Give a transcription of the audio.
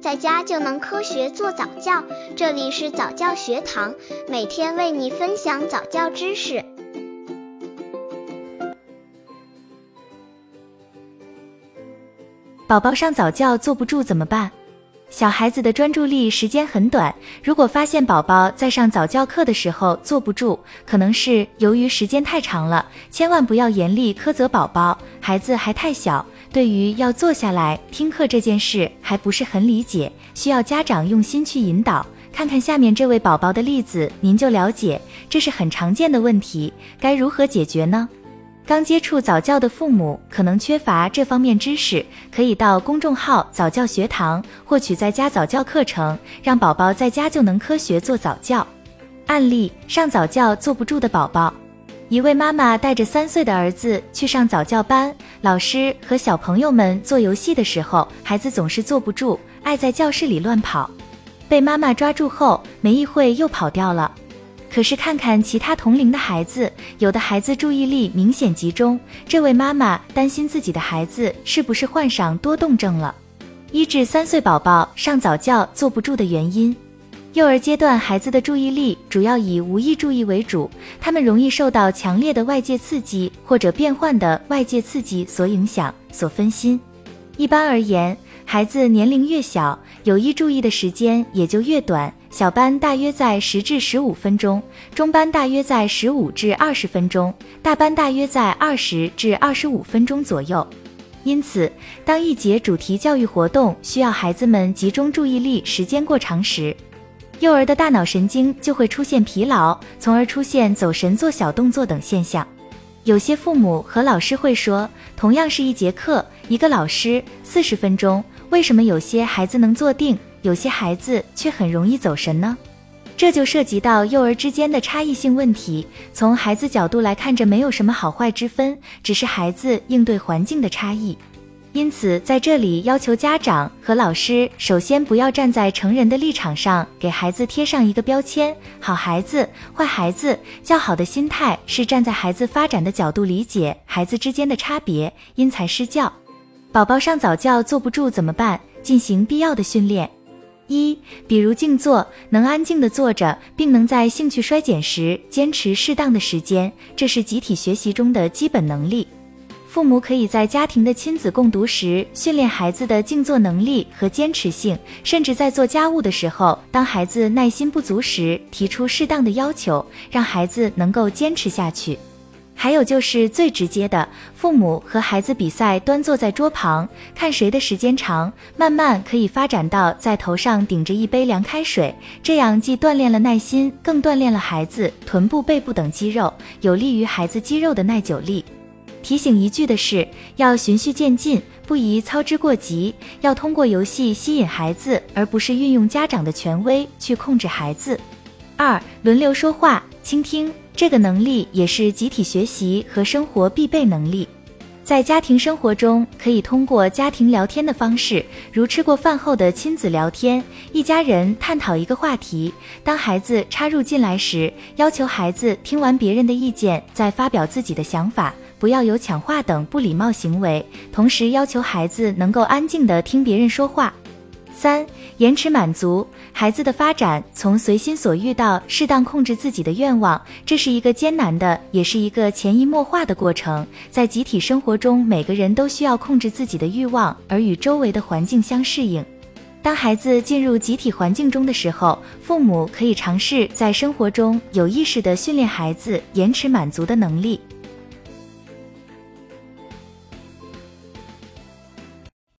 在家就能科学做早教。这里是早教学堂，每天为你分享早教知识。宝宝上早教坐不住怎么办？小孩子的专注力时间很短，如果发现宝宝在上早教课的时候坐不住，可能是由于时间太长了。千万不要严厉苛责宝宝，孩子还太小，对于要坐下来听课这件事还不是很理解，需要家长用心去引导。看看下面这位宝宝的例子，您就了解这是很常见的问题，该如何解决呢？刚接触早教的父母可能缺乏这方面知识，可以到公众号早教学堂获取在家早教课程，让宝宝在家就能科学做早教。案例：上早教坐不住的宝宝。一位妈妈带着三岁的儿子去上早教班，老师和小朋友们做游戏的时候，孩子总是坐不住，爱在教室里乱跑，被妈妈抓住后，没一会又跑掉了。可是看看其他同龄的孩子，有的孩子注意力明显集中。这位妈妈担心自己的孩子是不是患上多动症了。一至三岁宝宝上早教坐不住的原因，幼儿阶段孩子的注意力主要以无意注意为主，他们容易受到强烈的外界刺激或者变换的外界刺激所影响、所分心。一般而言，孩子年龄越小，有意注意的时间也就越短。小班大约在十至十五分钟，中班大约在十五至二十分钟，大班大约在二十至二十五分钟左右。因此，当一节主题教育活动需要孩子们集中注意力时间过长时，幼儿的大脑神经就会出现疲劳，从而出现走神、做小动作等现象。有些父母和老师会说，同样是一节课，一个老师四十分钟，为什么有些孩子能坐定？有些孩子却很容易走神呢，这就涉及到幼儿之间的差异性问题。从孩子角度来看，这没有什么好坏之分，只是孩子应对环境的差异。因此，在这里要求家长和老师，首先不要站在成人的立场上给孩子贴上一个标签：好孩子、坏孩子。较好的心态是站在孩子发展的角度理解孩子之间的差别，因材施教。宝宝上早教坐不住怎么办？进行必要的训练。一，比如静坐，能安静的坐着，并能在兴趣衰减时坚持适当的时间，这是集体学习中的基本能力。父母可以在家庭的亲子共读时训练孩子的静坐能力和坚持性，甚至在做家务的时候，当孩子耐心不足时，提出适当的要求，让孩子能够坚持下去。还有就是最直接的，父母和孩子比赛端坐在桌旁，看谁的时间长，慢慢可以发展到在头上顶着一杯凉开水，这样既锻炼了耐心，更锻炼了孩子臀部、背部等肌肉，有利于孩子肌肉的耐久力。提醒一句的是，要循序渐进，不宜操之过急，要通过游戏吸引孩子，而不是运用家长的权威去控制孩子。二、轮流说话，倾听。这个能力也是集体学习和生活必备能力，在家庭生活中，可以通过家庭聊天的方式，如吃过饭后的亲子聊天，一家人探讨一个话题。当孩子插入进来时，要求孩子听完别人的意见再发表自己的想法，不要有抢话等不礼貌行为。同时，要求孩子能够安静地听别人说话。三、延迟满足孩子的发展，从随心所欲到适当控制自己的愿望，这是一个艰难的，也是一个潜移默化的过程。在集体生活中，每个人都需要控制自己的欲望，而与周围的环境相适应。当孩子进入集体环境中的时候，父母可以尝试在生活中有意识地训练孩子延迟满足的能力。